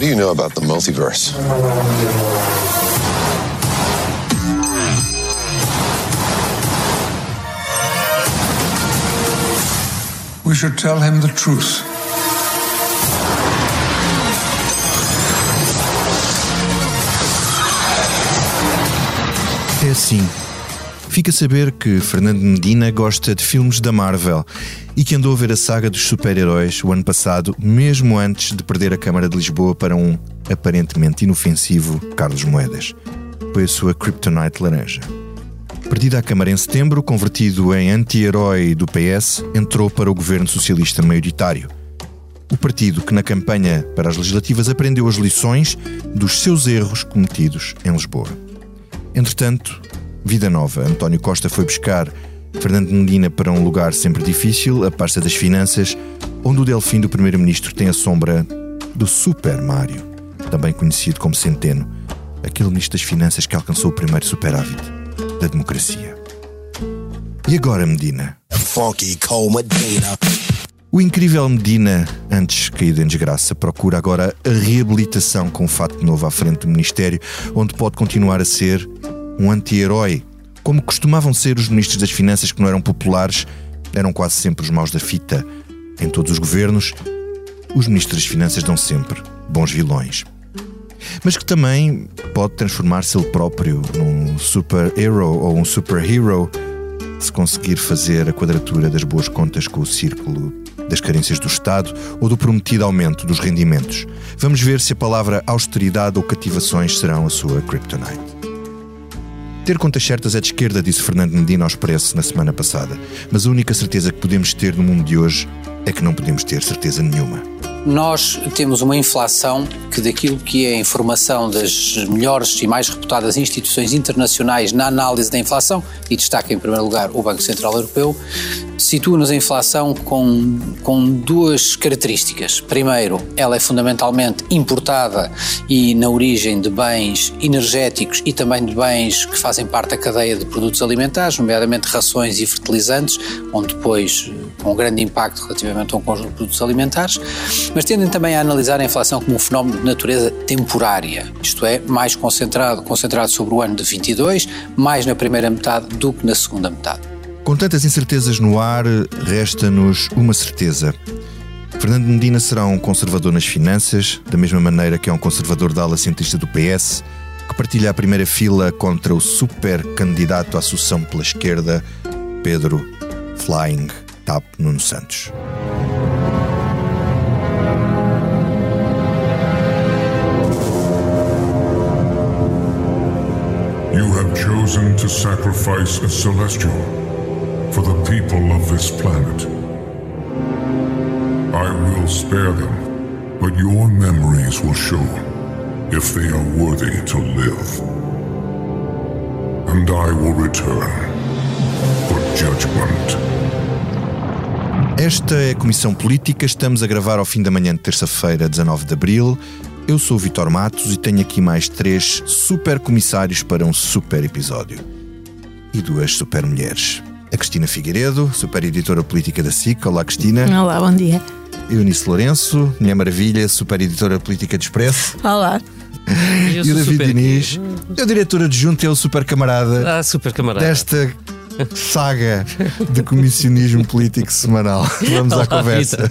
What do you know about the multiverse? We should tell him the truth. É assim. Fica a saber que Fernando Medina gosta de filmes da Marvel e que andou a ver a saga dos super-heróis o ano passado, mesmo antes de perder a Câmara de Lisboa para um aparentemente inofensivo Carlos Moedas. Foi a sua Kryptonite laranja. Perdido à Câmara em setembro, convertido em anti-herói do PS, entrou para o governo socialista maioritário. O partido que na campanha para as legislativas aprendeu as lições dos seus erros cometidos em Lisboa. Entretanto, vida nova. António Costa foi buscar Fernando Medina para um lugar sempre difícil, a pasta das finanças, onde o Delfim do primeiro-ministro tem a sombra do Super Mário, também conhecido como Centeno, aquele ministro das finanças que alcançou o primeiro superávit da democracia. E agora, Medina? Funky Cole Medina. O incrível Medina, antes caído em desgraça, procura agora a reabilitação com um fato novo à frente do Ministério, onde pode continuar a ser um anti-herói. Como costumavam ser os ministros das Finanças que não eram populares, eram quase sempre os maus da fita. Em todos os governos, os ministros das Finanças dão sempre bons vilões. Mas que também pode transformar-se ele próprio num super-hero ou um super-hero se conseguir fazer a quadratura das boas contas com o círculo das carências do Estado ou do prometido aumento dos rendimentos. Vamos ver se a palavra austeridade ou cativações serão a sua kryptonite. Ter contas certas é de esquerda, disse Fernando Medina ao Expresso na semana passada. Mas a única certeza que podemos ter no mundo de hoje é que não podemos ter certeza nenhuma. Nós temos uma inflação que, daquilo que é a informação das melhores e mais reputadas instituições internacionais na análise da inflação, e destaca em primeiro lugar o Banco Central Europeu, situa-nos a inflação com, com duas características. Primeiro, ela é fundamentalmente importada e na origem de bens energéticos e também de bens que fazem parte da cadeia de produtos alimentares, nomeadamente rações e fertilizantes, onde depois com um grande impacto relativamente a um conjunto de produtos alimentares mas tendem também a analisar a inflação como um fenómeno de natureza temporária, isto é, mais concentrado, concentrado sobre o ano de 22, mais na primeira metade do que na segunda metade. Com tantas incertezas no ar, resta-nos uma certeza. Fernando Medina será um conservador nas finanças, da mesma maneira que é um conservador da ala centrista do PS, que partilha a primeira fila contra o super candidato à sucessão pela esquerda, Pedro Flying Tap Nuno Santos. You have chosen to sacrifice a celestial for the people of this planet. I will spare them, but your memories will show if they are worthy to live. And I will return for judgment. Esta é a Comissão Política. Estamos a gravar ao fim da manhã de terça-feira, 19 de abril. Eu sou o Vitor Matos e tenho aqui mais três super comissários para um super episódio. E duas super mulheres. A Cristina Figueiredo, super editora política da SIC. Olá, Cristina. Olá, bom dia. Eunice Lourenço, Mulher Maravilha, super editora política de Expresso. Olá. E o David Diniz, é o diretor adjunto e é o super camarada Ah, super camarada. desta saga de comissionismo político semanal. Vamos à Olá, conversa.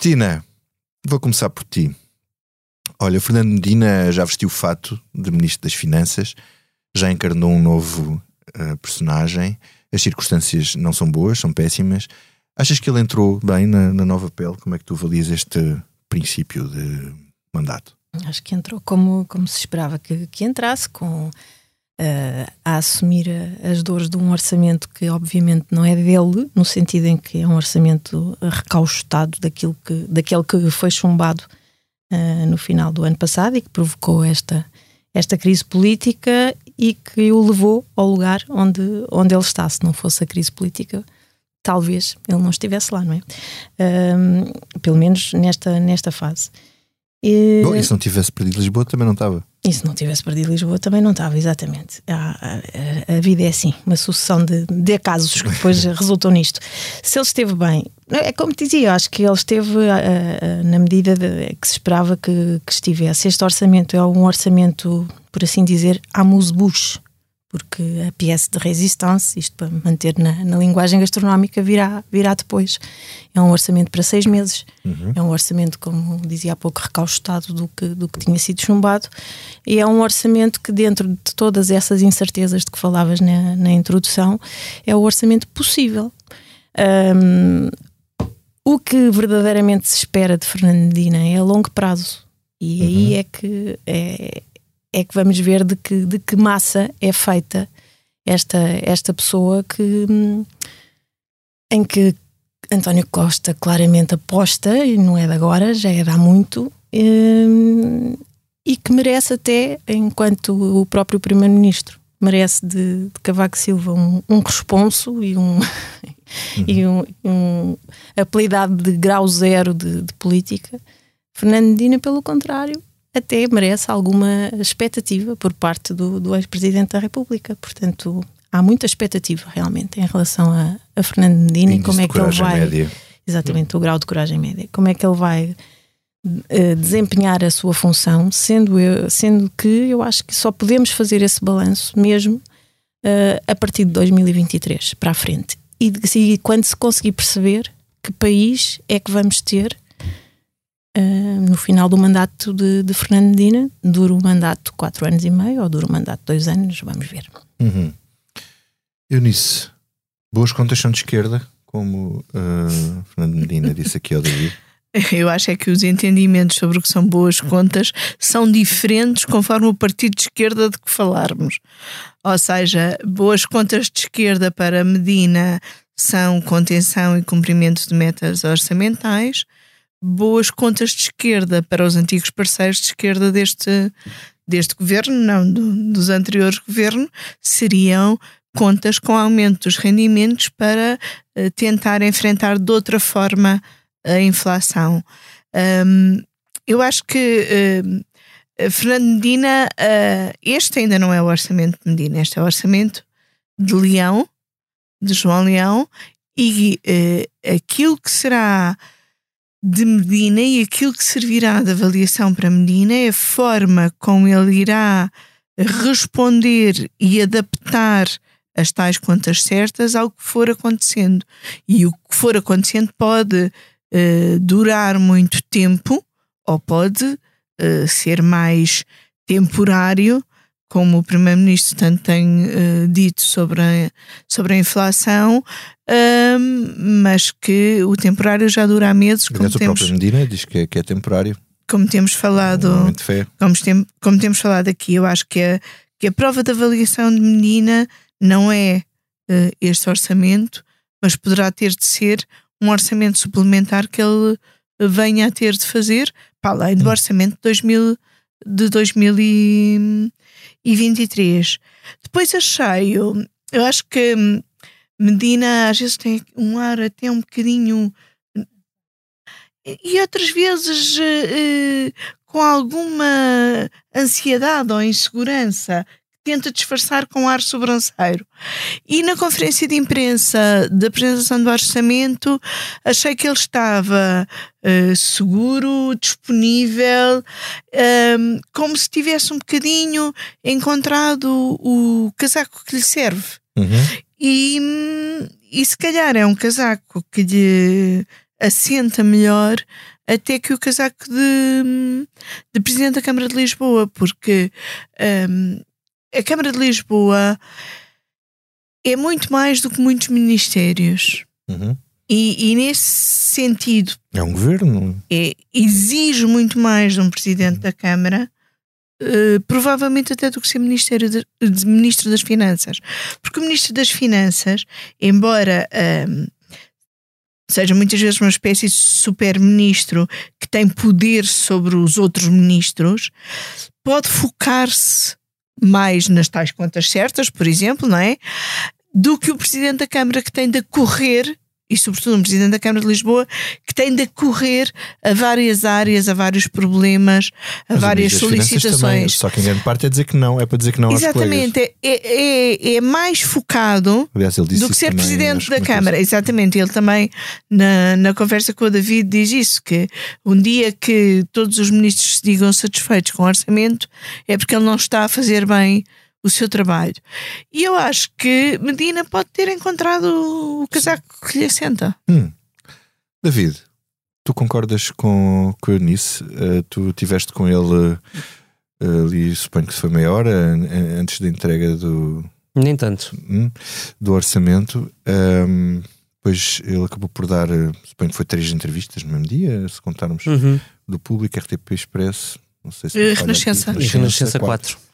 Cristina, vou começar por ti. Olha, Fernando Medina já vestiu o fato de Ministro das Finanças, já encarnou um novo eh, personagem. As circunstâncias não são boas, são péssimas. Achas que ele entrou bem na, na nova pele? Como é que tu avalias este princípio de mandato? Acho que entrou como, como se esperava que, que entrasse, com uh, a assumir as dores de um orçamento que obviamente não é dele, no sentido em que é um orçamento recaustado daquilo que, daquele que foi chumbado uh, no final do ano passado e que provocou esta, esta crise política e que o levou ao lugar onde, onde ele está. Se não fosse a crise política, talvez ele não estivesse lá, não é? Uh, pelo menos nesta, nesta fase. E... Bom, e se não tivesse perdido Lisboa também não estava? E se não tivesse perdido Lisboa também não estava, exatamente. A, a, a vida é assim, uma sucessão de, de acasos que depois resultam nisto. Se ele esteve bem, é como te dizia, acho que ele esteve na medida de, que se esperava que, que, estivesse. Este orçamento é um orçamento, por assim dizer, amuse-bouche porque a pièce de résistance, isto para manter na, na, linguagem gastronómica, virá, virá depois. É um orçamento para seis meses, uhum. é um orçamento, como dizia há pouco, recaustado do que, do que tinha sido chumbado, e é um orçamento que, dentro de todas essas incertezas de que falavas na, na introdução, é o orçamento possível. Um, o que verdadeiramente se espera de Fernandina é a longo prazo. E aí uhum. é que é, é que vamos ver de que, de que massa é feita esta, esta pessoa que em que António Costa claramente aposta, e não é de agora, já é de há muito, hum, e que merece até, enquanto o próprio Primeiro-Ministro, merece de, de Cavaco Silva um, um responso e um, uhum. e um, um apelidado de grau zero de, de política. Fernando Medina, pelo contrário, até merece alguma expectativa por parte do, do ex-presidente da República. Portanto, há muita expectativa realmente em relação a, a Fernando Medina e como é que ele vai. Média. Exatamente, o grau de coragem média. Como é que ele vai uh, desempenhar a sua função, sendo, eu, sendo que eu acho que só podemos fazer esse balanço mesmo uh, a partir de 2023 para a frente. E, e quando se conseguir perceber que país é que vamos ter uh, no final do mandato de, de Fernando Medina, dura o mandato quatro anos e meio ou dura o mandato dois anos, vamos ver. Uhum. Eunice, boas contas são de esquerda, como uh, Fernando Medina disse aqui ao David. Eu acho é que os entendimentos sobre o que são boas contas são diferentes conforme o partido de esquerda de que falarmos. Ou seja, boas contas de esquerda para Medina são contenção e cumprimento de metas orçamentais, boas contas de esquerda para os antigos parceiros de esquerda deste, deste governo, não do, dos anteriores governos, seriam contas com aumento dos rendimentos para uh, tentar enfrentar de outra forma a inflação. Um, eu acho que uh, Fernando Medina, uh, este ainda não é o orçamento de Medina, este é o orçamento de Leão, de João Leão, e aquilo que será de Medina e aquilo que servirá de avaliação para Medina é a forma como ele irá responder e adaptar as tais contas certas ao que for acontecendo. E o que for acontecendo pode uh, durar muito tempo ou pode uh, ser mais temporário como o Primeiro-Ministro tanto tem uh, dito sobre a, sobre a inflação, mas que o temporário já dura há meses. Como Aliás, temos, o próprio Medina diz que é, que é temporário. Como temos falado, como, tem, como temos falado aqui, eu acho que a, que a prova de avaliação de Medina não é uh, este orçamento, mas poderá ter de ser um orçamento suplementar que ele venha a ter de fazer, para além do hum. orçamento de 2000 de 2023. Depois achei, eu, acho que Medina às vezes tem um ar até um bocadinho. E outras vezes uh, com alguma ansiedade ou insegurança tenta disfarçar com ar sobranceiro. E na conferência de imprensa da apresentação do orçamento, achei que ele estava uh, seguro, disponível, uh, como se tivesse um bocadinho encontrado o, o casaco que lhe serve. Uhum. E, e se calhar é um casaco que lhe assenta melhor até que o casaco de, de Presidente da Câmara de Lisboa, porque um, a Câmara de Lisboa é muito mais do que muitos ministérios. Uhum. E, e, nesse sentido. É um governo. É, exige muito mais de um presidente uhum. da Câmara Uh, provavelmente até do que ser Ministério de, de, Ministro das Finanças. Porque o Ministro das Finanças, embora uh, seja muitas vezes uma espécie de super-ministro que tem poder sobre os outros ministros, pode focar-se mais nas tais contas certas, por exemplo, não é? Do que o Presidente da Câmara que tem de correr e sobretudo um Presidente da Câmara de Lisboa, que tem de correr a várias áreas, a vários problemas, a Mas várias solicitações. Também, só que em grande parte é dizer que não, é para dizer que não Exatamente, é, é, é, mais focado Aliás, do que ser Presidente da Câmara. Exatamente, ele também na, na conversa com o David diz isso, que um dia que todos os ministros se digam satisfeitos com o orçamento é porque ele não está a fazer bem o seu trabalho. E eu acho que Medina pode ter encontrado o casaco que lhe assenta. Hum. David, tu concordas com, com o Eunice? Uh, tu tiveste com ele uh, ali, suponho que foi meia hora antes da entrega do. Nem tanto. Hum, do orçamento. Um, depois ele acabou por dar, eh, suponho que foi três entrevistas no mesmo dia, se contarmos uhum. do público, RTP Expresso, não sei se. Renascença. Renascença, Renascença 4. 4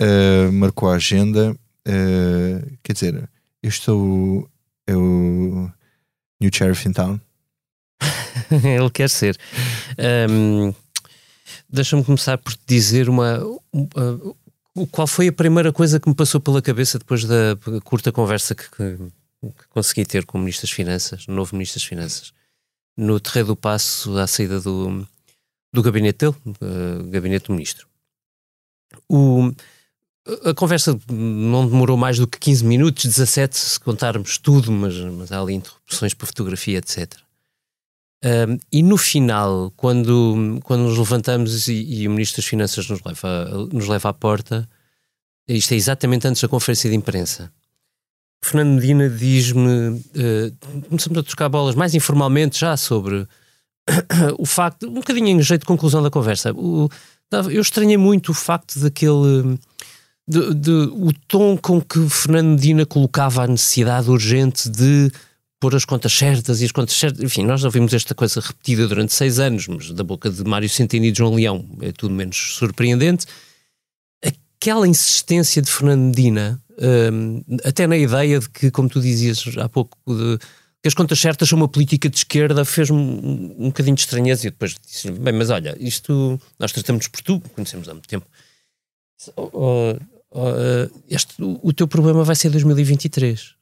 uh, marcou a agenda. Uh, quer dizer, este é o, é New Sheriff in Town. Ele quer ser. Um, Deixa-me começar por te dizer uma. Uh, qual foi a primeira coisa que me passou pela cabeça depois da curta conversa que, que, que consegui ter com o Ministro das Finanças, o novo Ministro das Finanças, no terreiro do passo à saída do, do gabinete dele, uh, gabinete do Ministro. O, a conversa não demorou mais do que 15 minutos, 17 se contarmos tudo, mas, mas há ali interrupções para fotografia, etc. Um, e no final, quando, quando nos levantamos e, e, o Ministro das Finanças nos leva, nos leva à porta, isto é exatamente antes da conferência de imprensa. Fernando Medina diz-me, uh, começamos a trocar bolas mais informalmente já sobre o facto, um bocadinho em jeito de conclusão da conversa. O, eu estranhei muito o facto daquele de, de, o tom com que Fernando Medina colocava a necessidade urgente de pôr as contas certas e as contas certas. Enfim, nós ouvimos esta coisa repetida durante seis anos, mas da boca de Mário Centeno e de João Leão é tudo menos surpreendente. Aquela insistência de Fernando Medina, um, até na ideia de que, como tu dizias há pouco, de, que as contas certas são uma política de esquerda, fez-me um, um bocadinho de estranheza. E depois disse: bem, mas olha, isto nós tratamos por tu, conhecemos há muito tempo. Oh, este, o, teu problema vai ser 2023.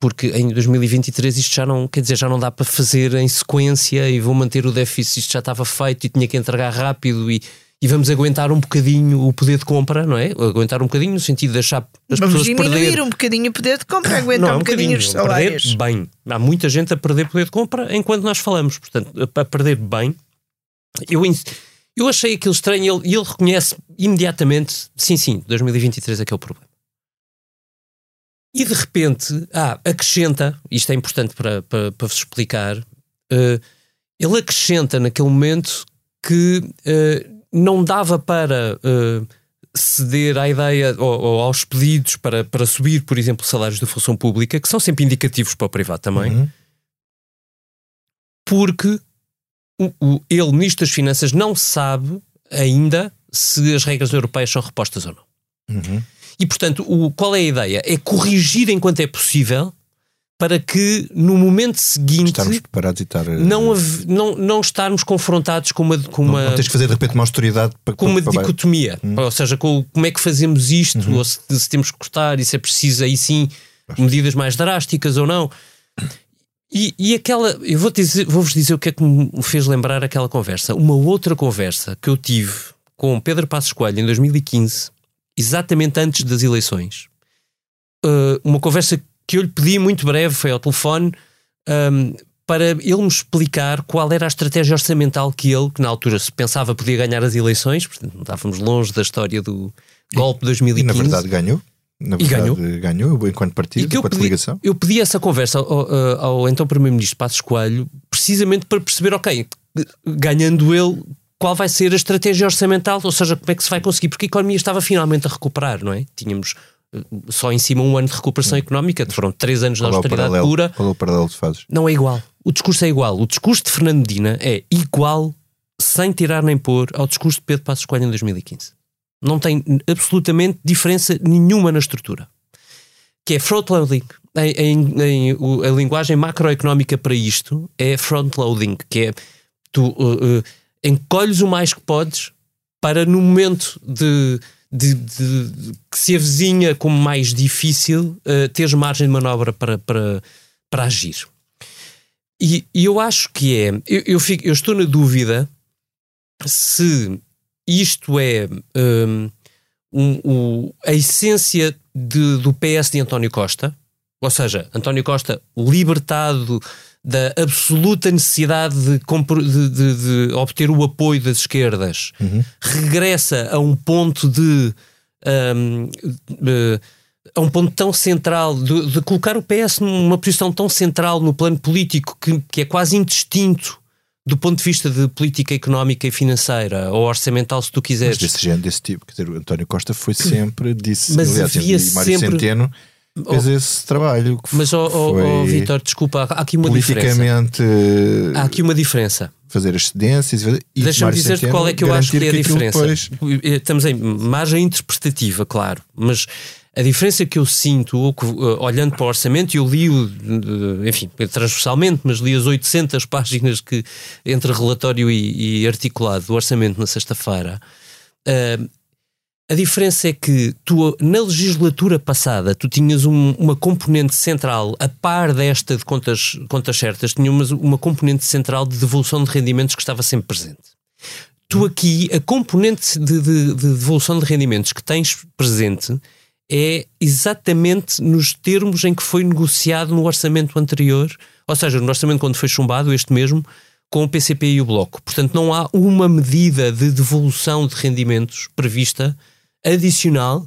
Porque em 2023 isto já não, quer dizer, já não dá para fazer em sequência e vou manter o déficit, isto já estava feito e tinha que entregar rápido e, e vamos aguentar um bocadinho o poder de compra, não é? Aguentar um bocadinho no sentido de deixar as vamos pessoas diminuir perder... um bocadinho o poder de compra, aguentar não, um, um bocadinho, bocadinho os salários. Perder bem. Há muita gente a perder poder de compra enquanto nós falamos. Portanto, a perder bem. Eu eu achei aquilo estranho e ele, ele, reconhece imediatamente: sim, sim, 2023 é que é o problema. E de repente, ah, acrescenta, isto é importante para, para, para vos explicar, uh, ele acrescenta naquele momento que uh, não dava para uh, ceder à ideia ou, ou, aos pedidos para, para subir, por exemplo, salários da função pública, que são sempre indicativos para o privado também, uhum. porque o, o, ele, Ministro das Finanças, não sabe ainda se as regras europeias são repostas ou não. Uhum. E, portanto, o, qual é a ideia? É corrigir enquanto é possível para que no momento seguinte estarmos preparados e estar, eh, não, não, não estarmos confrontados com uma, com uma não, não tens que fazer de repente uma autoridade para, com uma para dicotomia, hum. ou seja, com, como é que fazemos isto, uhum. ou se, se, temos que cortar e se é preciso aí sim medidas mais drásticas ou não. E, e aquela, eu vou dizer, vou-vos dizer o que é que me fez lembrar aquela conversa. Uma outra conversa que eu tive com Pedro Passos Coelho em 2015, exatamente antes das eleições. Uh, uma conversa que eu lhe pedi muito breve, foi ao telefone, um, para ele me explicar qual era a estratégia orçamental que ele, que na altura se pensava podia ganhar as eleições, portanto não estávamos longe da história do golpe de 2015. E na verdade ganhou. Na verdade, e ganhou. ganhou enquanto partido, enquanto pedi, ligação. Eu pedi essa conversa ao, ao, ao então Primeiro-Ministro Passos Coelho precisamente para perceber, ok, ganhando ele, qual vai ser a estratégia orçamental, ou seja, como é que se vai conseguir, porque a economia estava finalmente a recuperar, não é? Tínhamos eh, só em cima um ano de recuperação económica, foram três anos de austeridade é pura. Qual é o paralelo que fazes? Não é igual. O discurso é igual. O discurso de Fernando Medina é igual sem tirar nem pôr, ao discurso de Pedro Passos Coelho em 2015. Não tem absolutamente diferença nenhuma na estrutura. Que é front-loading. Em, em, em, a linguagem macroeconómica para isto é front-loading, que é tu uh, uh, encolhes o mais que podes para no momento de, de, de, de que se avizinha como mais difícil uh, teres margem de manobra para, para, para agir. E, e eu acho que é. Eu, eu, fico, eu estou na dúvida se isto é um, um, um, a essência de, do PS de António Costa, ou seja, António Costa libertado da absoluta necessidade de, de, de obter o apoio das esquerdas, uhum. regressa a um ponto de. Um, a um ponto tão central, de, de, colocar o PS numa posição tão central no plano político que, que é quase indistinto do ponto de vista de política económica e financeira ou orçamental, se tu quiseres. Mas desse género, desse tipo, quer dizer, o António Costa foi sempre, disse, mas aliás, havia e Mário sempre... Centeno fez oh, esse trabalho. mas, oh, oh, oh Vitor, desculpa, há aqui uma politicamente, diferença. Há aqui uma diferença. Fazer as cedências e Deixa-me dizer qual é que eu acho que é a diferença. Depois... Estamos em margem interpretativa, claro, mas a diferença que eu sinto, eh, olhando para o orçamento, eu li, enfim, transversalmente, mas li as 800 páginas que entre relatório e, e articulado do orçamento na sexta-feira. Uh, a diferença é que tu, na legislatura passada, tu tinhas um, uma componente central, a par desta de contas, contas certas, tinha uma, uma componente central de devolução de rendimentos que estava sempre presente. Tu aqui, a componente de, de, de devolução de rendimentos que tens presente é exatamente nos termos em que foi negociado no orçamento anterior, ou seja, no orçamento quando foi chumbado, este mesmo, com o PCP e o Bloco. Portanto, não há uma medida de devolução de rendimentos prevista adicional,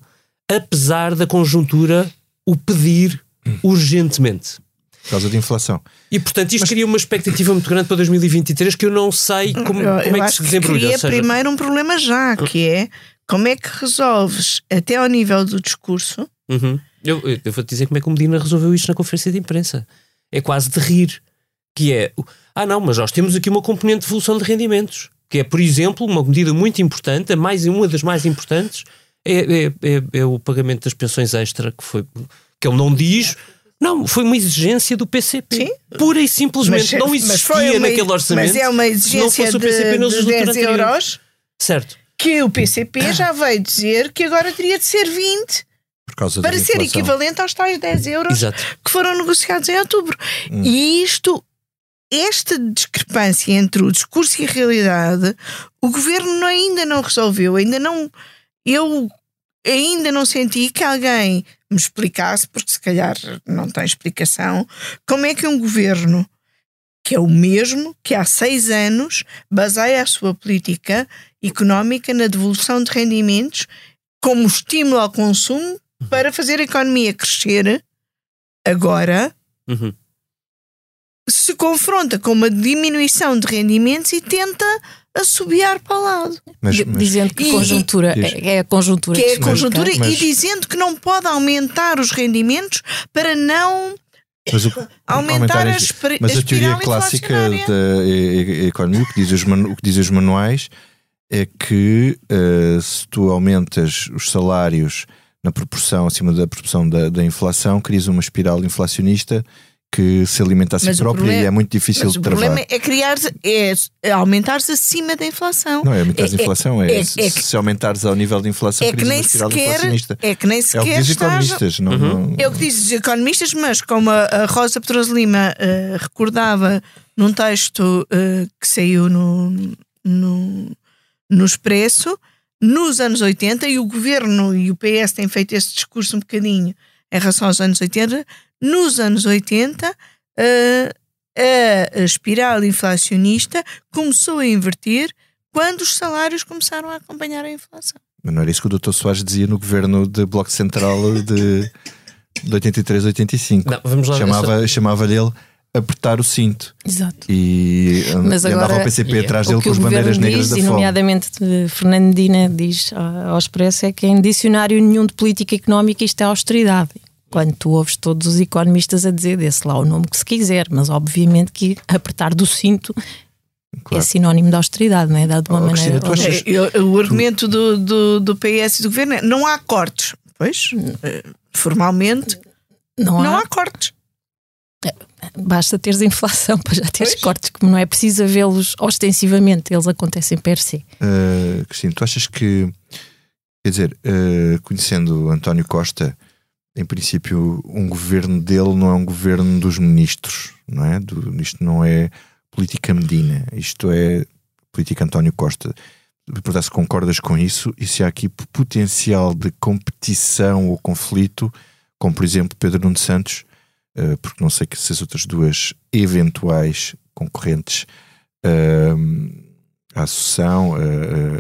apesar da conjuntura o pedir urgentemente. Por causa da inflação. E portanto isto Mas... cria uma expectativa muito grande para 2023 que eu não sei como, eu, como é que se desenvolve. Cria seja... primeiro um problema já, que é como é que resolves até ao nível do discurso? Uhum. Eu, eu vou-te dizer como é que o Medina resolveu isto na conferência de imprensa. É quase de rir. Que é, ah não, mas nós temos aqui uma componente de evolução de rendimentos. Que é, por exemplo, uma medida muito importante, a mais, uma das mais importantes, é, é, é, é o pagamento das pensões extra, que foi que ele não diz. Não, foi uma exigência do PCP. Sim. Pura e simplesmente. Mas, não existia uma, naquele orçamento. Mas é uma exigência de, de 10 euros. Certo que o PCP já veio dizer que agora teria de ser 20 para ser equivalente aos tais 10 euros Exato. que foram negociados em outubro. Hum. E isto, esta discrepância entre o discurso e a realidade, o governo ainda não resolveu, ainda não. Eu ainda não senti que alguém me explicasse, porque se calhar não tem explicação, como é que um governo que é o mesmo que há seis anos baseia a sua política económica na devolução de rendimentos como estímulo ao consumo para fazer a economia crescer, agora uhum. Se confronta com uma diminuição de rendimentos e tenta assobiar para o lado. Mas, mas, dizendo que e, conjuntura e, é a conjuntura. Que é a conjuntura mas, e dizendo que não pode aumentar os rendimentos para não mas o, aumentar, a, mas a teoria clássica da economia, o que diz os, o que diz os manuais, é que uh, se tu aumentas os salários na proporção, acima da proporção da, da inflação, crias uma espiral inflacionista que se alimenta a si própria problema, e é muito difícil de travar. O problema é criar é, é aumentares acima da inflação. Não é aumentar é, a inflação, é, é, é, se aumentares ao nível de inflação, é que nem sequer, É que nem sequer é o que dizem economistas. Não, uhum. não, É o que dizem os economistas, mas como a, Rosa Pedroso Lima uh, recordava num texto uh, que saiu no, no, no Expresso, nos anos 80, e o governo e o PS têm feito esse discurso um bocadinho em relação aos anos 80, nos anos 80, a, a espiral inflacionista começou a inverter quando os salários começaram a acompanhar a inflação. Mas não era isso que o Dr. Soares dizia no governo de Bloco Central de, de 83, 85. Não, vamos lá chamava, chamava-lhe ele apertar o cinto. Exato. E, Mas agora, andava o PCP yeah. atrás dele com as bandeiras negras diz, da e nomeadamente Fernando Medina diz ao Expresso é que em dicionário nenhum de política económica isto é austeridade quando tu ouves todos os economistas a dizer desse lá o nome que se quiser, mas obviamente que apertar do cinto é sinónimo de austeridade, não é? Dado de uma Oh, maneira. Achas- É, eu- o argumento do, do, do PS e do governo é não há cortes. Pois, eh, formalmente, Não não, há. há. cortes. Basta teres inflação para já teres cortes, como não é preciso vê-los ostensivamente, eles acontecem per se. Uh, Cristina, tu achas que, quer dizer, uh, conhecendo António Costa, em princípio, um governo dele não é um governo dos ministros, não é? Do, isto não é política Medina, isto é política António Costa. Perguntar se concordas com isso e se há aqui potencial de competição ou conflito, como por exemplo Pedro Nuno Santos, uh, porque não sei que se as outras duas eventuais concorrentes. uh, a Associação, a,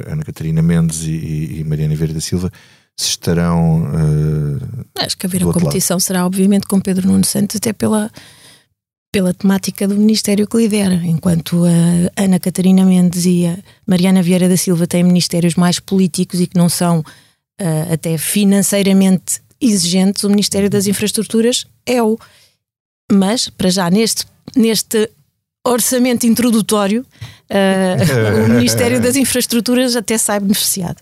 a Ana Catarina Mendes e, e Mariana Vieira da Silva, se estarão. uh, Acho que haver do a outro lado. competição será, obviamente, com Pedro Nuno Santos, até pela, pela temática do Ministério que lidera. Enquanto a Ana Catarina Mendes e a Mariana Vieira da Silva têm ministérios mais políticos e que não são ah, até financeiramente exigentes, o Ministério das Infraestruturas é o. Mas, para já, neste, neste orçamento introdutório, ah, o Ministério das Infraestruturas até sai beneficiado.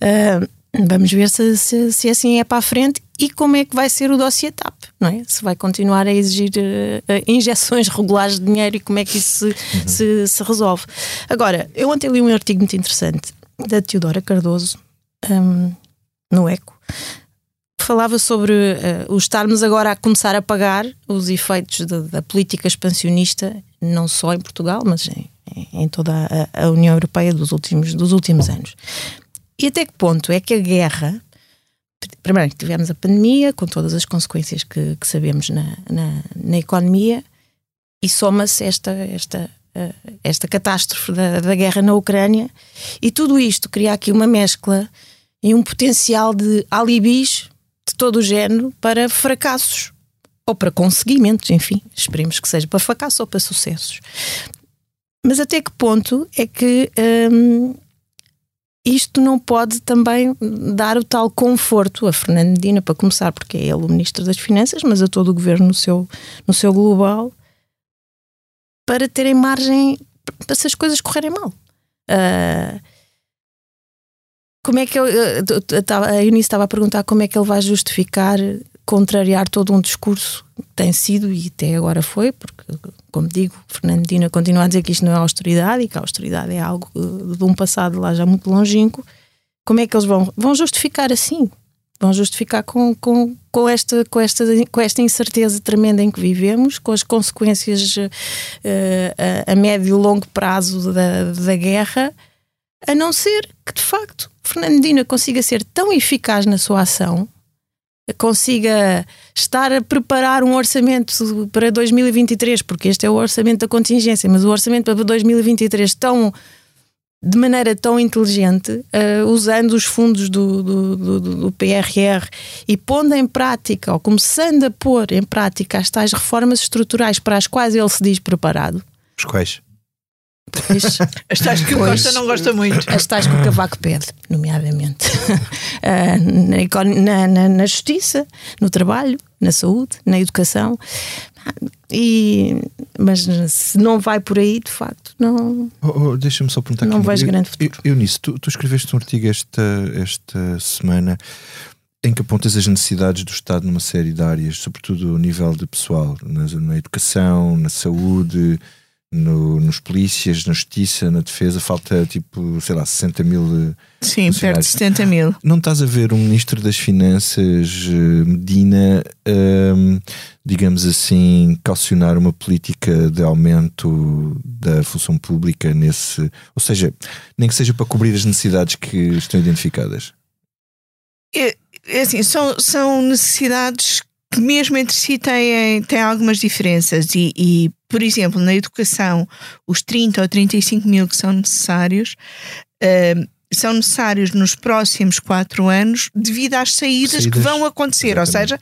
Ah, Vamos ver se, se, se assim é para a frente e como é que vai ser o dossiê TAP, não é? Se vai continuar a exigir eh, injeções regulares de dinheiro e como é que isso se, se, se resolve. Agora, eu ontem li um artigo muito interessante da Teodora Cardoso hum, no ECO. que Falava sobre eh, o estarmos agora a começar a pagar os efeitos da, da política expansionista, não só em Portugal, mas em, em toda a, a União Europeia dos últimos, dos últimos anos. E até que ponto é que a guerra. Primeiro, tivemos a pandemia, com todas as consequências que, que sabemos na, na, na economia, e soma-se esta, esta, eh, esta catástrofe da, da guerra na Ucrânia, e tudo isto cria aqui uma mescla e um potencial de alibis de todo o género para fracassos ou para conseguimentos, enfim, esperemos que seja para fracassos ou para sucessos. Mas até que ponto é que hum, isto não pode também dar o tal conforto a Fernando Medina, para começar, porque é ele o Ministro das Finanças, mas a todo o governo no seu, no seu global, para terem margem para essas coisas correrem mal. Ah, como é que eu, a Eunice estava a perguntar como é que ele vai justificar contrariar todo um discurso que tem sido e até agora foi, porque, como digo, Fernando continua a dizer que isto não é austeridade e que a austeridade é algo eh, de um passado lá já muito longínquo. Como é que eles vão, vão justificar assim? Vão justificar com, com, com, esta, com, esta, com esta incerteza tremenda em que vivemos, com as consequências eh, a, a médio e longo prazo da, da guerra, a não ser que, de facto, Fernando consiga ser tão eficaz na sua ação, consiga estar a preparar um orçamento para 2023, porque este é o orçamento da contingência, mas o orçamento para 2023 tão de maneira tão inteligente, eh, usando os fundos do, do, do- do- do PRR e pondo em prática, ou começando a pôr em prática as tais reformas estruturais para as quais ele se diz preparado. Os quais? Pois, As tais que o Pois. Costa não gosta muito. as tais que o Cavaco pede, nomeadamente Ah, na, na- na- na justiça, no trabalho, na saúde, na educação. E, mas se não vai por aí, de facto, não. Oh, oh, Deixa-me só perguntar Não aqui. eu, grande eu, eu nisso, tu, tu escreveste um artigo esta, esta semana em que apontas as necessidades do Estado numa série de áreas, sobretudo a nível de pessoal, na, na educação, na saúde, no- nos polícias, na justiça, na defesa. Falta tipo, sei lá, 60 mil. eh, Sim, perto de funcionários. 70 mil. Não estás a ver um ministro das Finanças, eh, Medina, ehm, digamos assim, calcionar uma política de aumento da função pública nesse. Ou seja, nem que seja para cobrir as necessidades que estão identificadas. É, é assim, são, são necessidades que mesmo entre si têm, têm algumas diferenças. E, e, por exemplo, na educação, os 30 ou 35 mil que são necessários eh, são necessários nos próximos quatro anos devido às saídas, que Saídas, vão acontecer, ou seja,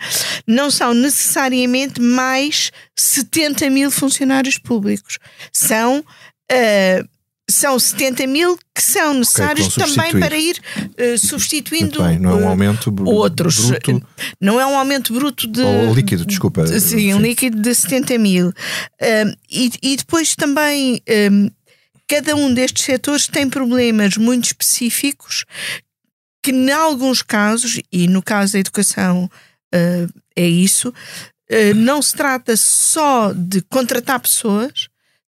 não são necessariamente mais 70 mil funcionários públicos, são eh, são 70 mil que são necessários vão também substituir. para ir eh, substituindo bem, não é um eh, aumento br- outros. bruto. Não é um aumento bruto de. Ou líquido, desculpa. de- sim, um líquido de 70 mil. Um, e, e depois também um, cada um destes setores tem problemas muito específicos que, em alguns casos, e no caso da educação uh, é isso, uh, não se trata só de contratar pessoas,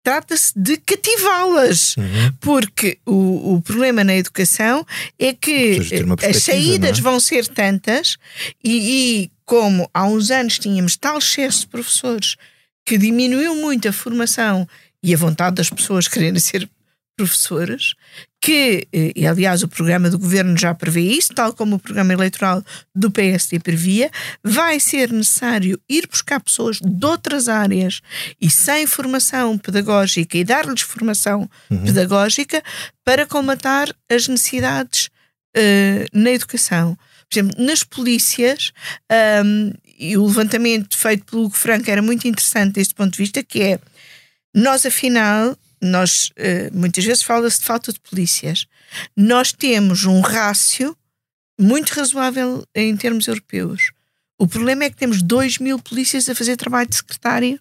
trata-se de cativá-las. Uhum. Porque o, o problema na educação é que as perspectiva, saídas é? vão ser tantas e, e como há uns anos tínhamos tal excesso de professores que diminuiu muito a formação e a vontade das pessoas quererem ser professores, que, eh, e aliás o programa do governo já prevê isso, tal como o programa eleitoral do PSD previa, vai ser necessário ir buscar pessoas de outras áreas e sem formação pedagógica e dar-lhes formação pedagógica para colmatar as necessidades eh, na educação. Por exemplo, nas polícias, ahm, e o levantamento feito pelo Hugo Franco era muito interessante deste ponto de vista, que é nós afinal, nós eh, muitas vezes fala-se de falta de polícias. Nós temos um rácio muito razoável em termos europeus. O problema é que temos 2 mil polícias a fazer trabalho de secretário,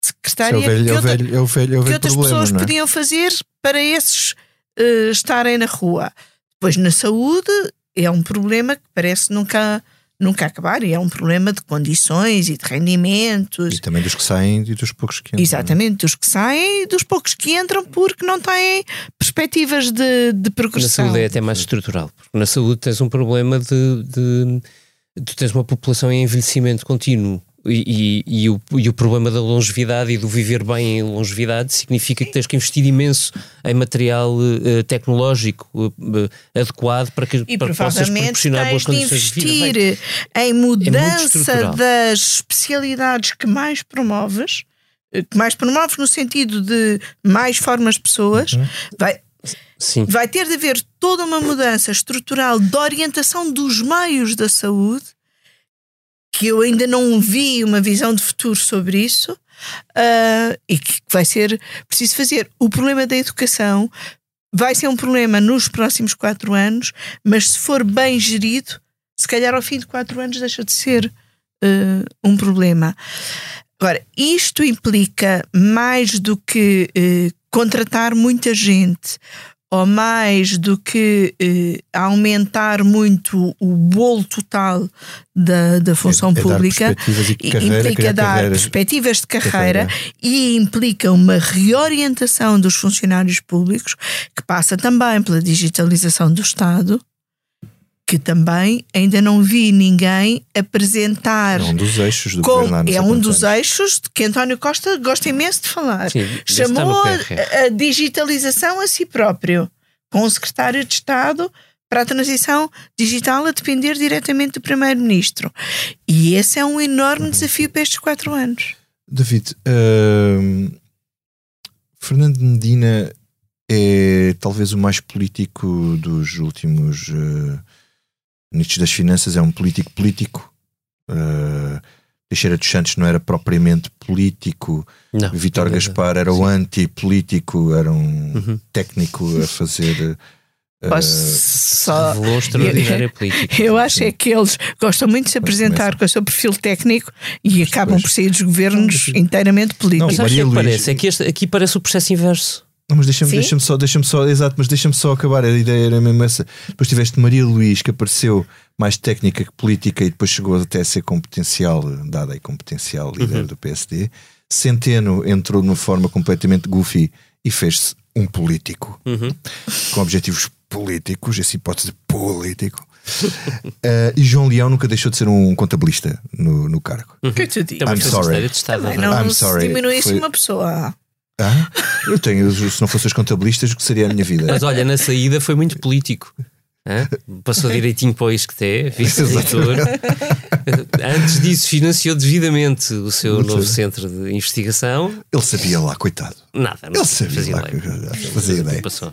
de secretária é o velho- que, é velho- é é que outras problema, pessoas é? podiam fazer para esses eh, estarem na rua. Depois, na saúde, é um problema que parece nunca, nunca acabar, e é um problema de condições e de rendimentos. E também dos que saem e dos poucos que entram. Exatamente, dos que saem e dos poucos que entram porque não têm perspectivas de, de Na progressão. saúde é até mais estrutural. Porque na saúde tens um problema de, de- Tu tens uma população em envelhecimento contínuo. E, e- e o, e o problema da longevidade e do viver bem em longevidade significa que tens que investir imenso em material eh, tecnológico eh, adequado para que E para que possas proporcionar boas condições de vida. investir em É mudança estrutural. das especialidades que mais promoves, eh, que mais promoves no sentido de mais formas de pessoas, Uhum. vai, Sim. vai ter de haver toda uma mudança estrutural de orientação dos meios da saúde, que eu ainda não vi uma visão de futuro sobre isso, ah, e que vai ser preciso fazer. O problema da educação vai ser um problema nos próximos quatro anos, mas se for bem gerido, se calhar ao fim de quatro anos deixa de ser ah, um problema. Agora, isto implica mais do que eh, contratar muita gente ou mais do que eh, aumentar muito o bolo total da, da função é dar pública, e carreira, implica dar carreiras. perspectivas de carreira, Carreira. e implica uma reorientação dos funcionários públicos que passa também pela digitalização do Estado. Que também ainda não vi ninguém apresentar É um dos eixos do como- governo é um dos eixos de que António Costa gosta imenso de falar. Sim, Chamou a, a digitalização a si próprio, com o secretário de Estado para a transição digital a depender diretamente do primeiro-ministro. E esse é um enorme Uhum. desafio para estes quatro anos. David, hum, Fernando Medina é talvez o mais político dos últimos uh, ministros das Finanças, é um político político. Uh, Teixeira dos Santos não era propriamente político, Não, não era. Gaspar era o antipolítico, era um Uhum. técnico a fazer. uh, só. Eu acho é que eles gostam muito de se apresentar com o seu perfil técnico e acabam por sair dos governos inteiramente políticos. Mas sabes o que é parece? É que este, aqui parece o processo inverso. Não, mas deixa-me deixa só, deixa só, exato, mas deixa-me só acabar. A ideia era mesmo essa. Depois tiveste Maria Luís, que apareceu mais técnica que política e depois chegou até a ser competencial, dada aí competencial líder do PSD. Centeno entrou de uma forma completamente goofy e fez-se um político Uhum. com objetivos políticos, essa hipótese de político. Eh, e João Leão nunca deixou de ser um contabilista no, no cargo. Que tu dizes? I'm sorry. Também não não I'm se sorry. diminuísse Foi- uma pessoa. Ah? Eu tenho, se não fossem os contabilistas, o que seria a minha vida? Mas olha, na saída foi muito político. Hã? Passou direitinho para o ISCTE, vice-reitor. Antes disso, financiou devidamente o seu Muito novo bem. centro de investigação. Ele sabia lá, coitado. Nada, não Ele sabia fazia lá ideia. fazia ideia. Passou.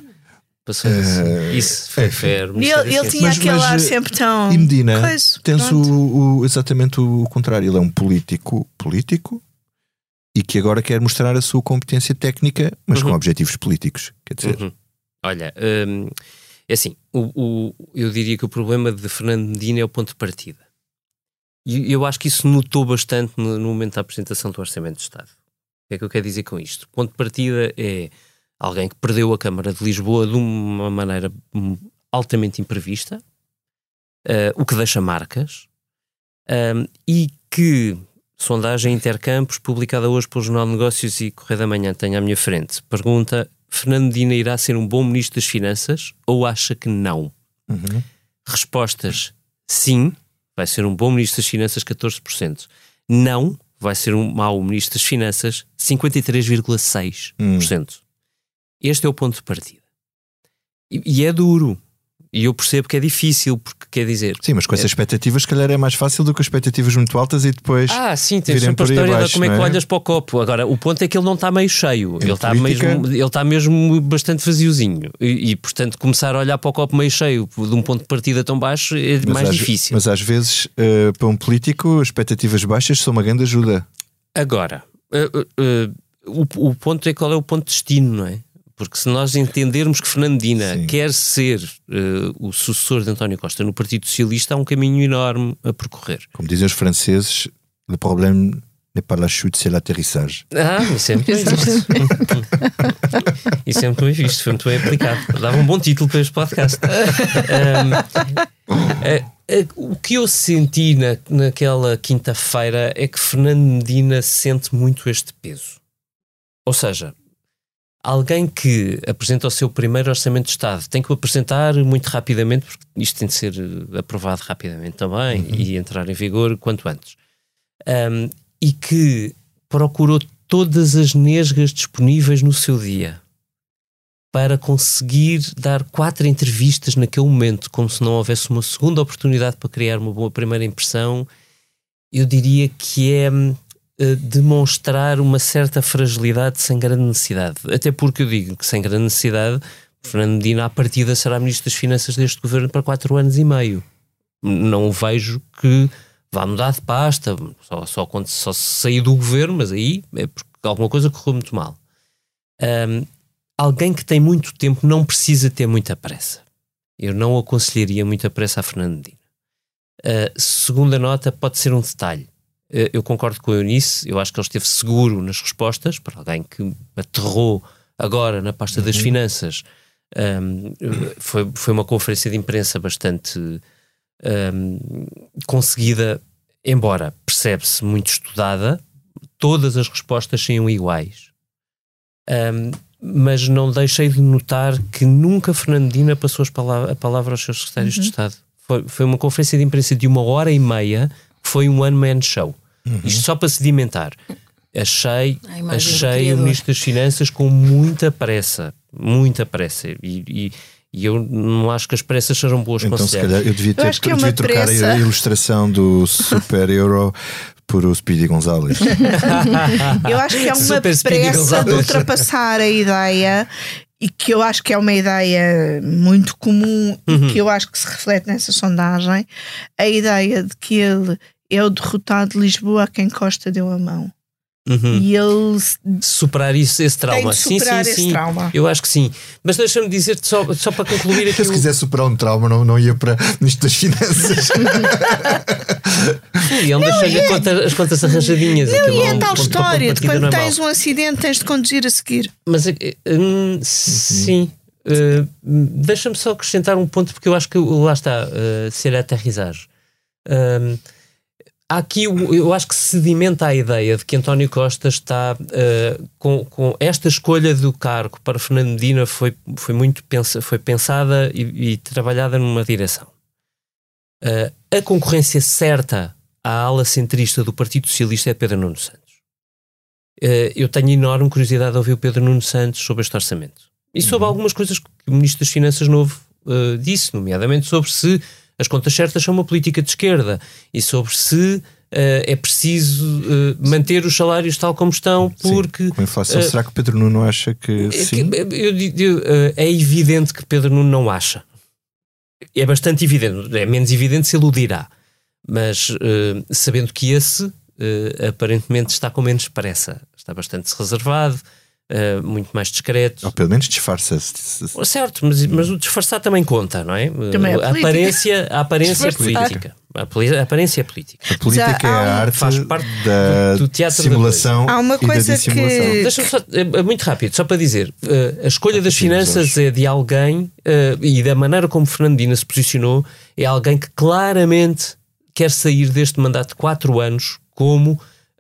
Passou isso. Isso foi fair. E ele, ele tinha Mas- aquele mas, ar eh, sempre tão. E Medina, tens o, o- exatamente o contrário. Ele é um político político e que agora quer mostrar a sua competência técnica, mas com Uhum. objetivos políticos. Quer dizer, Uhum. Olha, hum, é assim, o, o- eu diria que o problema de Fernando Medina é o ponto de partida. E eu acho que isso notou bastante no, no momento da apresentação do Orçamento de Estado. O que é que eu quero dizer com isto? O ponto de partida é alguém que perdeu a Câmara de Lisboa de uma maneira hum, altamente imprevista, uh, o que deixa marcas, um, e que sondagem Intercampos, publicada hoje pelo Jornal de Negócios e Correio da Manhã, tenho à minha frente, pergunta: Fernando Medina irá ser um bom ministro das Finanças ou acha que não? Uhum. Respostas: sim, vai ser um bom ministro das Finanças, 14%. Não, vai ser um mau ministro das Finanças, 53,6%. Este é o ponto de partida. E, e é duro. E eu percebo que é difícil, porque quer dizer. Sim, mas com essas é, expectativas, se calhar é mais fácil do que expectativas muito altas e depois. Ah, sim, virem sempre a história abaixo, de como é que é? olhas para o copo. Agora, o ponto é que ele não está meio cheio, Em ele está, mesmo, ele está mesmo bastante vaziozinho. E, e, portanto, começar a olhar para o copo meio cheio de um ponto de partida tão baixo é Mas mais às, difícil. Mas às vezes, eh, para um político, expectativas baixas são uma grande ajuda. Agora, eh, eh, o, o ponto é qual é o ponto de destino, não é? Porque se nós entendermos que Fernandina quer ser eh, o sucessor de António Costa no Partido Socialista, há um caminho enorme a percorrer. Como dizem os franceses, le problème n'est pas la chute, c'est l'atterrissage. Ah, isso é muito bem visto. isso é muito bem visto, foi muito bem aplicado. Dava um bom título para este podcast. Eh, o que eu senti na, naquela quinta-feira é que Fernando Medina sente muito este peso. Ou seja, alguém que apresenta o seu primeiro orçamento de Estado tem que o apresentar muito rapidamente, porque isto tem de ser eh, aprovado rapidamente também e entrar em vigor quanto antes. Um, e que procurou todas as nesgas disponíveis no seu dia para conseguir dar quatro entrevistas naquele momento, como se não houvesse uma segunda oportunidade para criar uma boa primeira impressão, eu diria que é eh, demonstrar uma certa fragilidade sem grande necessidade. Até porque eu digo que sem grande necessidade, Fernando Medina, à partida, será Ministro das Finanças deste governo para quatro anos e meio. Não vejo que vá mudar de pasta, só, só quando só sair do governo, mas aí é porque alguma coisa correu muito mal. Hum, alguém que tem muito tempo não precisa ter muita pressa. Eu não aconselharia muita pressa a Fernando Medina. Uh, segunda nota pode ser um detalhe. Uh, eu concordo com a Eunice, eu acho que ele esteve seguro nas respostas, para alguém que aterrou agora na pasta das finanças. Um, foi, foi uma conferência de imprensa bastante um, conseguida, embora percebe-se muito estudada, todas as respostas saiam iguais. Um, mas não deixei de notar que nunca Fernandina passou as palavra, a palavra aos seus secretários Uhum. de Estado. Foi, foi uma conferência de imprensa de uma hora e meia, foi um one-man show. Isto só para sedimentar. Achei, achei o. Ministro das Finanças com muita pressa. Muita pressa. E, e- e eu não acho que as pressas sejam boas Então, se conselheiras. calhar, eu devia, ter, que é eu devia trocar pressa. a ilustração do Super Euro por o Speedy Gonzalez. Eu acho que é uma Super pressa de ultrapassar a ideia e que eu acho que é uma ideia muito comum Uhum. e que eu acho que se reflete nessa sondagem, a ideia de que ele é o derrotado de Lisboa a quem Costa deu a mão. Uhum. E ele superar isso, esse trauma. de superar sim, sim, esse sim. trauma. Eu acho que sim. Mas deixa-me dizer-te só, só para concluir aqui. se o- quiser superar um trauma, não, não ia para Ministro das Finanças. Sim, ele deixa-lhe a conta- as contas arranjadinhas. Não, e é é um tal história de quando normal. tens um acidente tens de conduzir a seguir. Mas eh, hum, sim. Eh, Deixa-me só acrescentar um ponto, porque eu acho que lá está, uh, ser a aterrissagem. Há aqui, eu acho que sedimenta a ideia de que António Costa está eh, com, com esta escolha do cargo para Fernando Medina foi, foi muito pensa, foi pensada e, e trabalhada numa direção. Eh, a concorrência certa à ala centrista do Partido Socialista é Pedro Nuno Santos. Eh, eu tenho enorme curiosidade de ouvir o Pedro Nuno Santos sobre este orçamento. E sobre algumas coisas que o Ministro das Finanças Novo disse, nomeadamente sobre se as contas certas são uma política de esquerda e sobre se eh, é preciso eh, manter os salários tal como estão, porque. Com a inflação, eh, será que Pedro Nuno acha que é sim? eu eu, é evidente que Pedro Nuno não acha. É bastante evidente. É menos evidente se ele o dirá. Mas sabendo que esse aparentemente está com menos pressa, está bastante reservado, uh, muito mais discreto. Ou pelo menos disfarça-se. Certo, mas, mas o disfarçar também conta, não é? Também é a aparência, a aparência é política. A, a aparência é política. A política Já é a arte faz parte da do- do teatro da simulação Há uma e da coisa que- Deixa-me só, é, muito rápido, só para dizer: eh, a escolha das finanças é de alguém eh, e da maneira como Fernandina se posicionou, é alguém que claramente quer sair deste mandato de quatro anos como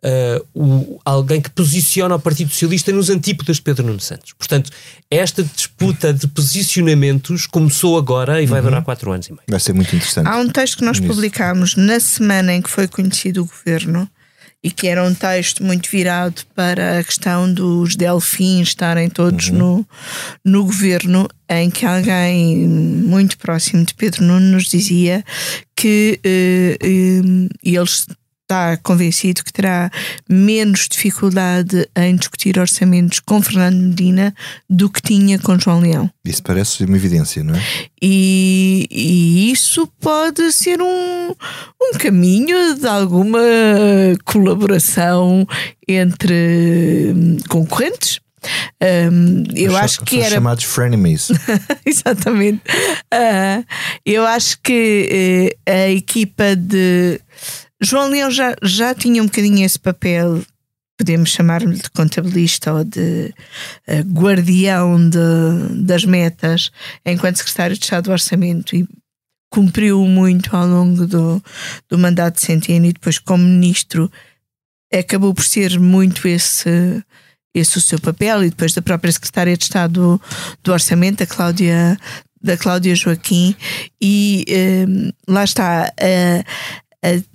eh, o- alguém que posiciona o Partido Socialista nos antípodas de Pedro Nuno Santos. Portanto, esta disputa de posicionamentos começou agora e vai durar quatro anos e meio. Vai ser muito interessante. Há um texto que nós Nisso. publicámos na semana em que foi conhecido o governo e que era um texto muito virado para a questão dos delfins estarem todos no, no governo, em que alguém muito próximo de Pedro Nuno nos dizia que eh, eh, ele está convencido que terá menos dificuldade em discutir orçamentos com Fernando Medina do que tinha com João Leão. Isso parece uma evidência, não é? E, e isso pode ser um, um caminho de alguma colaboração entre hum, concorrentes. Hum, eu São- acho que era chamados frenemies. Exatamente. Ah, eu acho que eh, a equipa de João Leão já, já tinha um bocadinho esse papel, podemos chamar-lhe de contabilista ou de eh, guardião de- das metas, enquanto secretário de Estado do Orçamento e cumpriu muito ao longo do, do mandato de Centeno e depois como ministro acabou por ser muito esse esse o seu papel e depois da própria secretária de Estado do, Orçamento, a Cláudia da Cláudia Joaquim e eh, lá está a, a,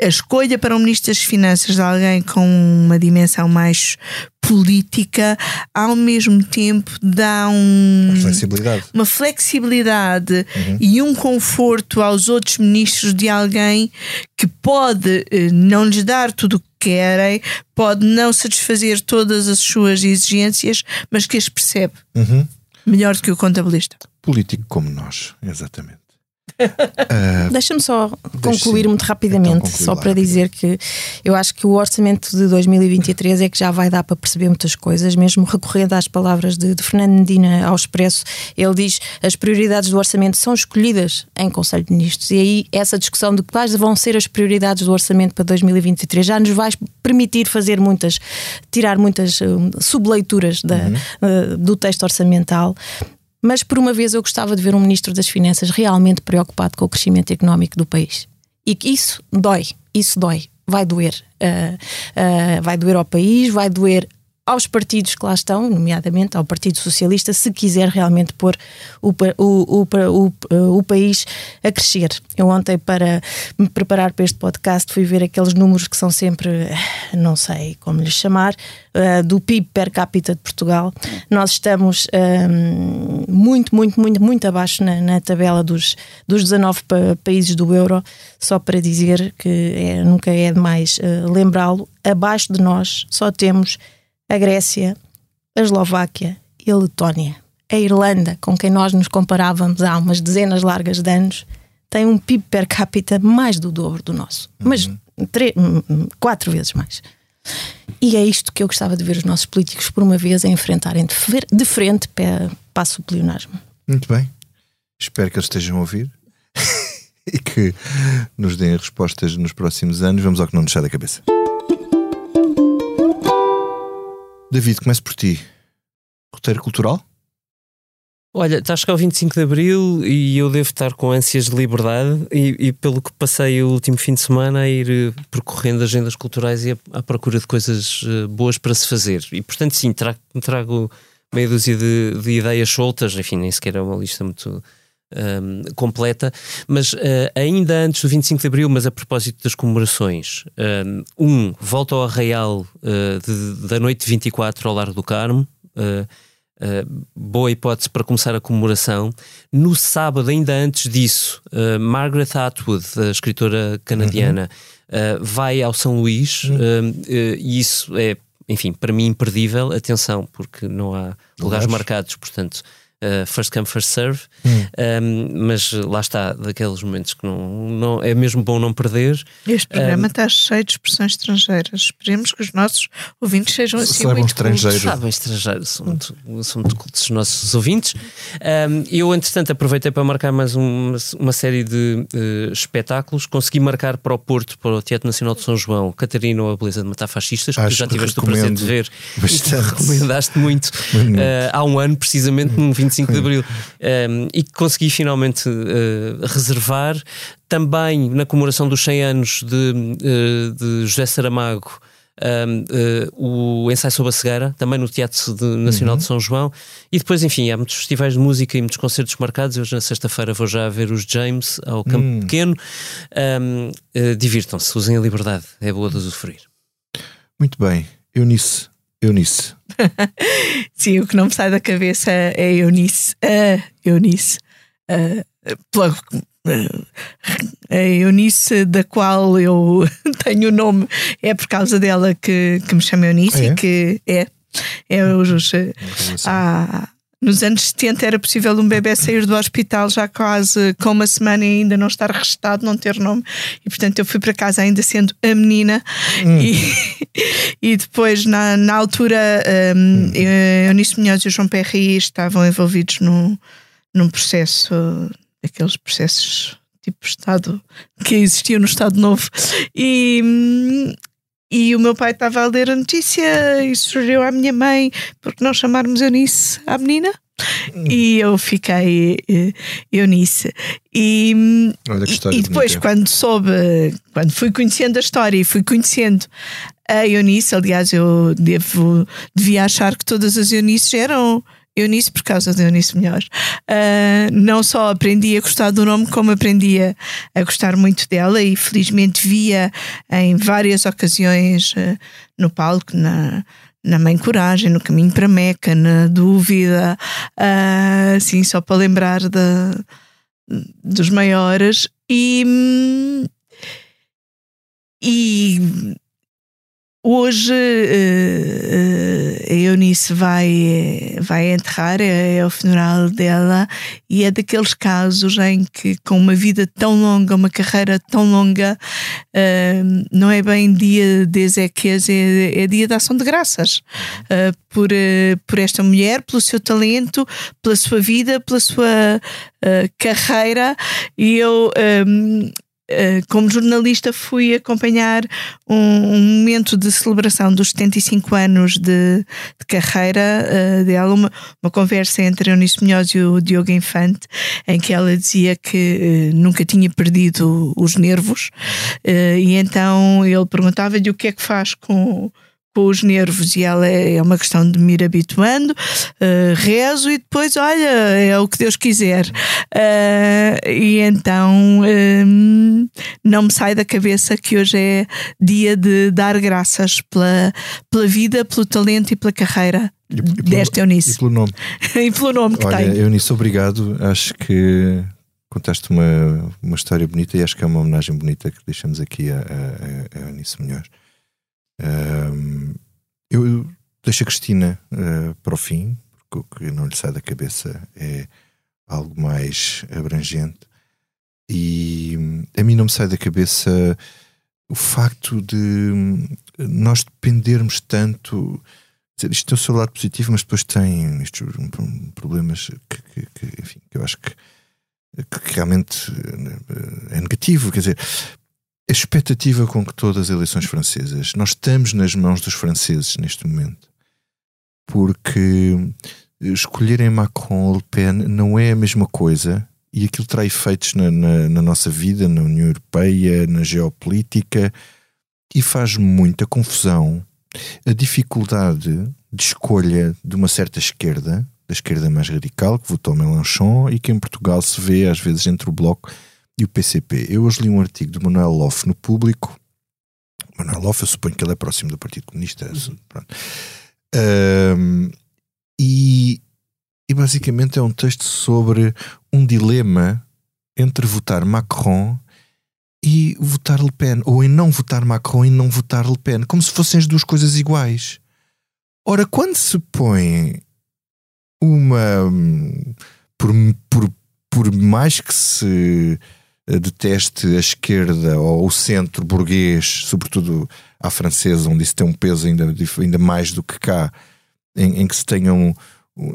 a escolha para o Ministro das Finanças de alguém com uma dimensão mais política ao mesmo tempo dá um Flexibilidade. uma flexibilidade e um conforto aos outros ministros de alguém que pode eh, não lhes dar tudo o que querem, pode não satisfazer todas as suas exigências, mas que as percebe Uhum. melhor do que o contabilista. Político como nós, exatamente. Deixa-me só concluir sim. muito rapidamente, Então, só para dizer que eu acho que o orçamento de 2023 é que já vai dar para perceber muitas coisas, mesmo recorrendo às palavras de, de Fernando Medina ao Expresso, ele diz as prioridades do orçamento são escolhidas em Conselho de Ministros e aí essa discussão de quais vão ser as prioridades do orçamento para 2023 já nos vai permitir fazer muitas, tirar muitas hum, subleituras da, uh, do texto orçamental. Mas por uma vez eu gostava de ver um Ministro das Finanças realmente preocupado com o crescimento económico do país. E que isso dói, isso dói, vai doer. Ah, ah, vai doer ao país, vai doer aos partidos que lá estão, nomeadamente ao Partido Socialista, se quiser realmente pôr o, o, o, o, país a crescer. Eu ontem, para me preparar para este podcast, fui ver aqueles números que são sempre, não sei como lhes chamar, ah, do PIB per capita de Portugal. Nós estamos ahm, muito, muito, muito, muito abaixo na, tabela dos, dos 19 pa- países do euro, só para dizer que é- nunca é demais ah, lembrá-lo. Abaixo de nós só temos a Grécia, a Eslováquia e a Letónia. A Irlanda, com quem nós nos comparávamos há umas dezenas largas de anos, tem um PIB per capita mais do dobro do nosso. Mas tre- hum, hum, quatro vezes mais. E é isto que eu gostava de ver os nossos políticos por uma vez a enfrentarem de, frente para, passo o pleonasmo. Muito bem. Espero que eles estejam a ouvir e que nos deem respostas nos próximos anos. Vamos ao que não nos sai da cabeça. David, começo por ti. Roteiro cultural? Olha, está a chegar o 25 de Abril e eu devo estar com ânsias de liberdade e, e pelo que passei o último fim de semana a ir eh, percorrendo agendas culturais e à procura de coisas eh, boas para se fazer. E portanto sim, trago, trago meia dúzia de, de ideias soltas, enfim, nem sequer é uma lista muito ahm, completa, mas eh, ainda antes do 25 de Abril, mas a propósito das comemorações, ahm, um, volta ao Arraial eh, de- da noite de 24 ao Largo do Carmo, eh, Uh, boa hipótese para começar a comemoração. No sábado, ainda antes disso, uh, Margaret Atwood, a escritora canadiana, uh, vai ao São Luís uh, uh, e isso é, enfim, para mim imperdível. Atenção, porque não há lugares Lugares. marcados, portanto. Uh, first come, first serve. Hum. Um, mas lá está, daqueles momentos que não, não é mesmo bom não perder. Este programa está cheio de expressões estrangeiras. Esperemos que os nossos ouvintes sejam assim Saibam muito estrangeiro. cultos. Sabem, estrangeiro, são muito, são muito cultos os nossos ouvintes. Um, eu, entretanto, aproveitei para marcar mais uma, uma série de eh, espetáculos. Consegui marcar para o Porto, para o Teatro Nacional de São João, Catarina ou a Beleza de Matar Fascistas, que Acho já tiveste o prazer de ver. bastante. E recomendaste muito Muito. eh, há um ano, precisamente no 25 de Abril. Um, e que consegui finalmente eh, reservar. Também na comemoração dos 100 anos de, eh, de José Saramago. um, eh, o ensaio sobre a cegueira, também no Teatro de- Nacional Uhum. de São João, e depois, enfim, há muitos festivais de música e muitos concertos marcados. Eu, na sexta-feira, vou já ver os James ao Campo Hum. Pequeno. Um, eh, Divirtam-se, usem a liberdade, é boa de usufruir. Muito bem, Eunice. Eunice. Sim, o que não me sai da cabeça é Eunice. A Eunice. A, pela- a Eunice, da qual eu tenho o nome, é por causa dela que, que me chama Eunice Ah, é? e que é. é os, há- nos anos 70 era possível um bebê sair do hospital já quase com uma semana e ainda não estar registado, não ter nome. E portanto eu fui para casa ainda sendo a menina. E, e depois, na, na altura, um, eu- Eunice Munhoz e o João Perry estavam envolvidos num, num processo, aqueles processos tipo Estado que existiam no Estado Novo. E. hum, e o meu pai estava a ler a notícia e sugeriu à minha mãe porque não chamarmos Eunice à menina. E eu fiquei eh, Eunice. E, hum, e- e depois, quando soube, quando fui conhecendo a história e fui conhecendo a Eunice, aliás, eu devo, devia achar que todas as Eunices eram Eunice por causa de Eunice Melhor. Ah, não só aprendi a gostar do nome, como aprendi a, a gostar muito dela e felizmente via em várias ocasiões ah, no palco, na, na Mãe Coragem, no Caminho para Meca, na Dúvida, ah, assim, só para lembrar da, dos maiores. E, hum, e hoje eh, eh, a Eunice vai, vai enterrar, é, é o funeral dela, e é daqueles casos em que, com uma vida tão longa, uma carreira tão longa, eh, não é bem dia de Ezequias, é, é dia de ação de graças por, por esta mulher, pelo seu talento, pela sua vida, pela sua carreira, e eu. Uh, como jornalista fui acompanhar um, um momento de celebração dos 75 anos de, de carreira uh, dela, uma, uma conversa entre Eunice Munhoz e o Diogo Infante, em que ela dizia que uh, nunca tinha perdido os nervos, uh, e então ele perguntava-lhe o que é que faz com com os nervos e ela é é uma questão de me ir habituando, uh, rezo e depois, olha, é o que Deus quiser. Uh, e então um, não me sai da cabeça que hoje é dia de dar graças pela, pela vida, pelo talento e pela carreira desta E Eunice. pelo nome. e pelo nome que Olha, tem. Eunice, obrigado. Acho que contaste uma, uma história bonita e acho que é uma homenagem bonita que deixamos aqui a, a, a Eunice Melhor. Eu deixo a Cristina ah, para o fim, porque o que não lhe sai da cabeça é algo mais abrangente. E a mim não me sai da cabeça o facto de hum, nós dependermos tanto. Isto tem o seu lado positivo, mas depois tem estes problemas que, que- que, enfim, que eu acho que, que realmente eh, é negativo. Quer dizer, a expectativa com que todas as eleições francesas, nós estamos nas mãos dos franceses neste momento, porque escolherem Macron ou Le Pen não é a mesma coisa e aquilo terá efeitos na, na- na nossa vida, na União Europeia, na geopolítica e faz muita confusão a dificuldade de escolha de uma certa esquerda, da esquerda mais radical, que votou Mélenchon e que em Portugal se vê às vezes entre o Bloco e o PCP. Eu hoje li um artigo de Manuel Loff no Público. Manuel Loff, eu suponho que ele é próximo do Partido Comunista. pronto. Ahm, e, e basicamente é um texto sobre um dilema entre votar Macron e votar Le Pen, ou em não votar Macron e não votar Le Pen, como se fossem as duas coisas iguais. Ora, quando se põe uma. hum, Por, por, por mais que se deteste a esquerda ou o centro burguês, sobretudo à francesa, onde isso tem um peso ainda, ainda mais do que cá, em, em que se tenham.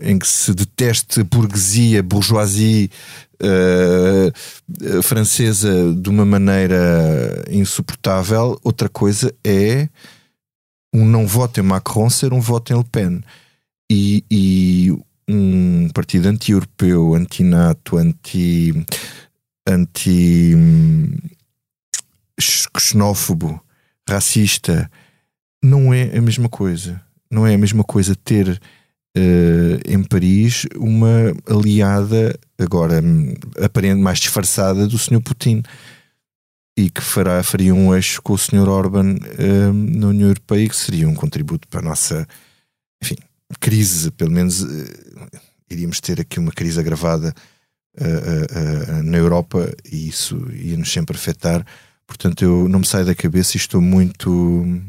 em que se deteste a burguesia, a bourgeoisie eh, eh, francesa de uma maneira insuportável, outra coisa é um não voto em Macron ser um voto em Le Pen. E, e um partido anti-europeu, anti-NATO, anti. anti. Hum, xenófobo, racista, não é a mesma coisa. Não é a mesma coisa ter eh, em Paris uma aliada, agora hum, aparente mais disfarçada, do Sr. Putin e que fará, faria um eixo com o Sr. Orban eh, na União Europeia, que seria um contributo para a nossa enfim, crise, pelo menos eh, iríamos ter aqui uma crise agravada eh, eh, na Europa e isso ia-nos sempre afetar. Portanto, eu não me saio da cabeça e estou muito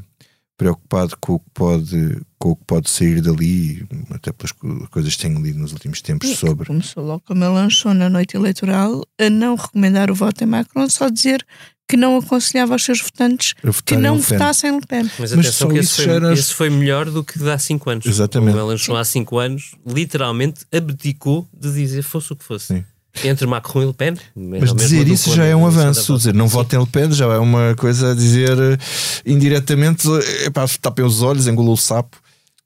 preocupado com o que pode, com o que pode sair dali, até pelas co- coisas que tenho lido nos últimos tempos E que sobre. Começou logo ele lançou na noite eleitoral a não recomendar o voto em Macron, só dizer que não aconselhava aos seus votantes A que não em Le Pen. votassem Le Pen. Mas, Mas atenção só que esse isso foi, já era- esse foi melhor do que de há 5 anos. Exatamente. O Mélenchon há 5 anos literalmente abdicou de dizer fosse o que fosse. Sim. Entre Macron e Le Pen. Mas dizer isso já é um avanço. Dizer não votem Le Pen já é uma coisa a dizer eh, indiretamente: epá, tapem os olhos, engolou o sapo.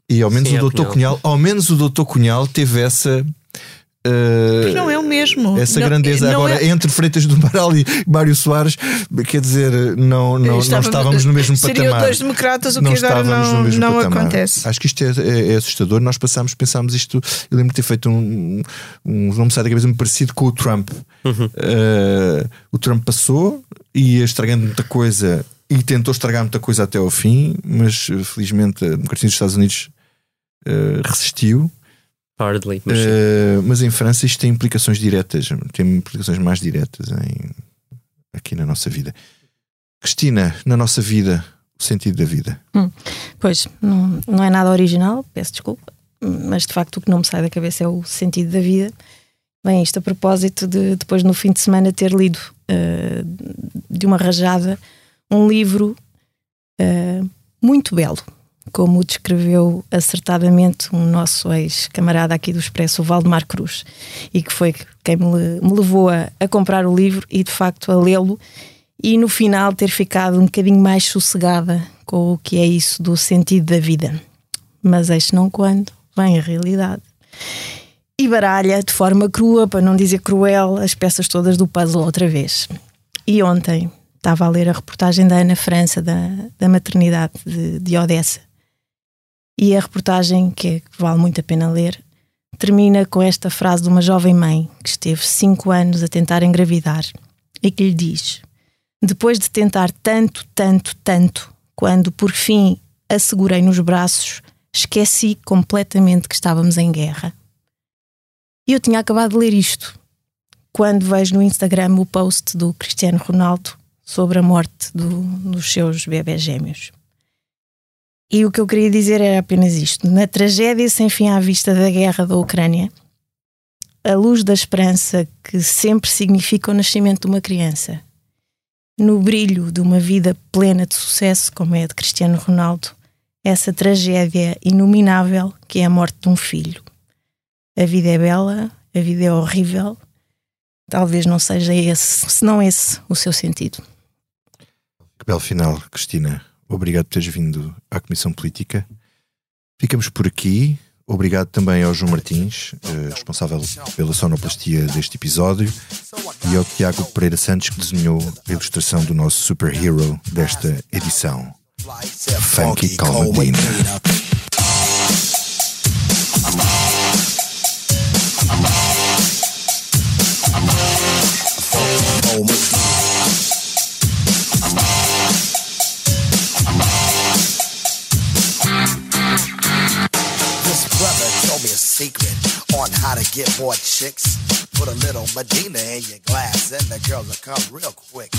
E ao menos Sim, o é doutor Cunhal. Cunhal, ao menos o doutor Cunhal teve essa. Porque não é o mesmo. essa Não- grandeza não agora é- entre Freitas do Amaral e Mário Soares, quer dizer, não, não, não Estávamos- no mesmo seriam patamar. dois democratas, o não que agora estávamos não- no mesmo não patamar. acontece. Acho que isto é, é- é assustador. Nós passámos, pensámos isto. Eu lembro de ter feito um, um não me sai da cabeça, muito parecido com o Trump. Eh, o Trump passou e ia estragando muita coisa e tentou estragar muita coisa até ao fim, mas felizmente a democracia dos Estados Unidos eh, resistiu. Hardly. Mas. Eh, mas em França isto tem implicações diretas, tem implicações mais diretas em- aqui na nossa vida. Cristina, na nossa vida, o sentido da vida. Hum, Pois, não, não é nada original, peço desculpa, mas de facto o que não me sai da cabeça é o sentido da vida. Bem, isto a propósito de depois no fim de semana ter lido eh, de uma rajada um livro eh, muito belo, como o descreveu acertadamente um nosso ex-camarada aqui do Expresso, o Valdemar Cruz, e que foi quem me, me levou a, a comprar o livro e de facto a lê-lo e no final ter ficado um bocadinho mais sossegada com o que é isso do sentido da vida. Mas eis não quando vem a realidade. E baralha de forma crua, para não dizer cruel, as peças todas do puzzle outra vez. E ontem estava a ler a reportagem da Ana França, da, da maternidade de, de Odessa. E a reportagem, que, é- que vale muito a pena ler, termina com esta frase de uma jovem mãe que esteve cinco anos a tentar engravidar e que lhe diz: Depois de tentar tanto, tanto, tanto, quando por fim a segurei nos braços, esqueci completamente que estávamos em guerra. E eu tinha acabado de ler isto quando vejo no Instagram o post do Cristiano Ronaldo sobre a morte do- dos seus bebés gêmeos. E o que eu queria dizer era apenas isto: na tragédia sem fim à vista da guerra da Ucrânia, a luz da esperança que sempre significa o nascimento de uma criança, no brilho de uma vida plena de sucesso, como é a de Cristiano Ronaldo, essa tragédia inominável que é a morte de um filho. A vida é bela, a vida é horrível. Talvez não seja esse, se não esse, o seu sentido. Que belo final, Cristina. Obrigado por teres vindo à Comissão Política. Ficamos por aqui. Obrigado também ao João Martins, eh, responsável pela sonoplastia deste episódio, e ao Tiago Pereira Santos, que desenhou a ilustração do nosso superhero desta edição. Funky Calmadina. Get more chicks. Put a little Medina in your glass, and the girls will come real quick.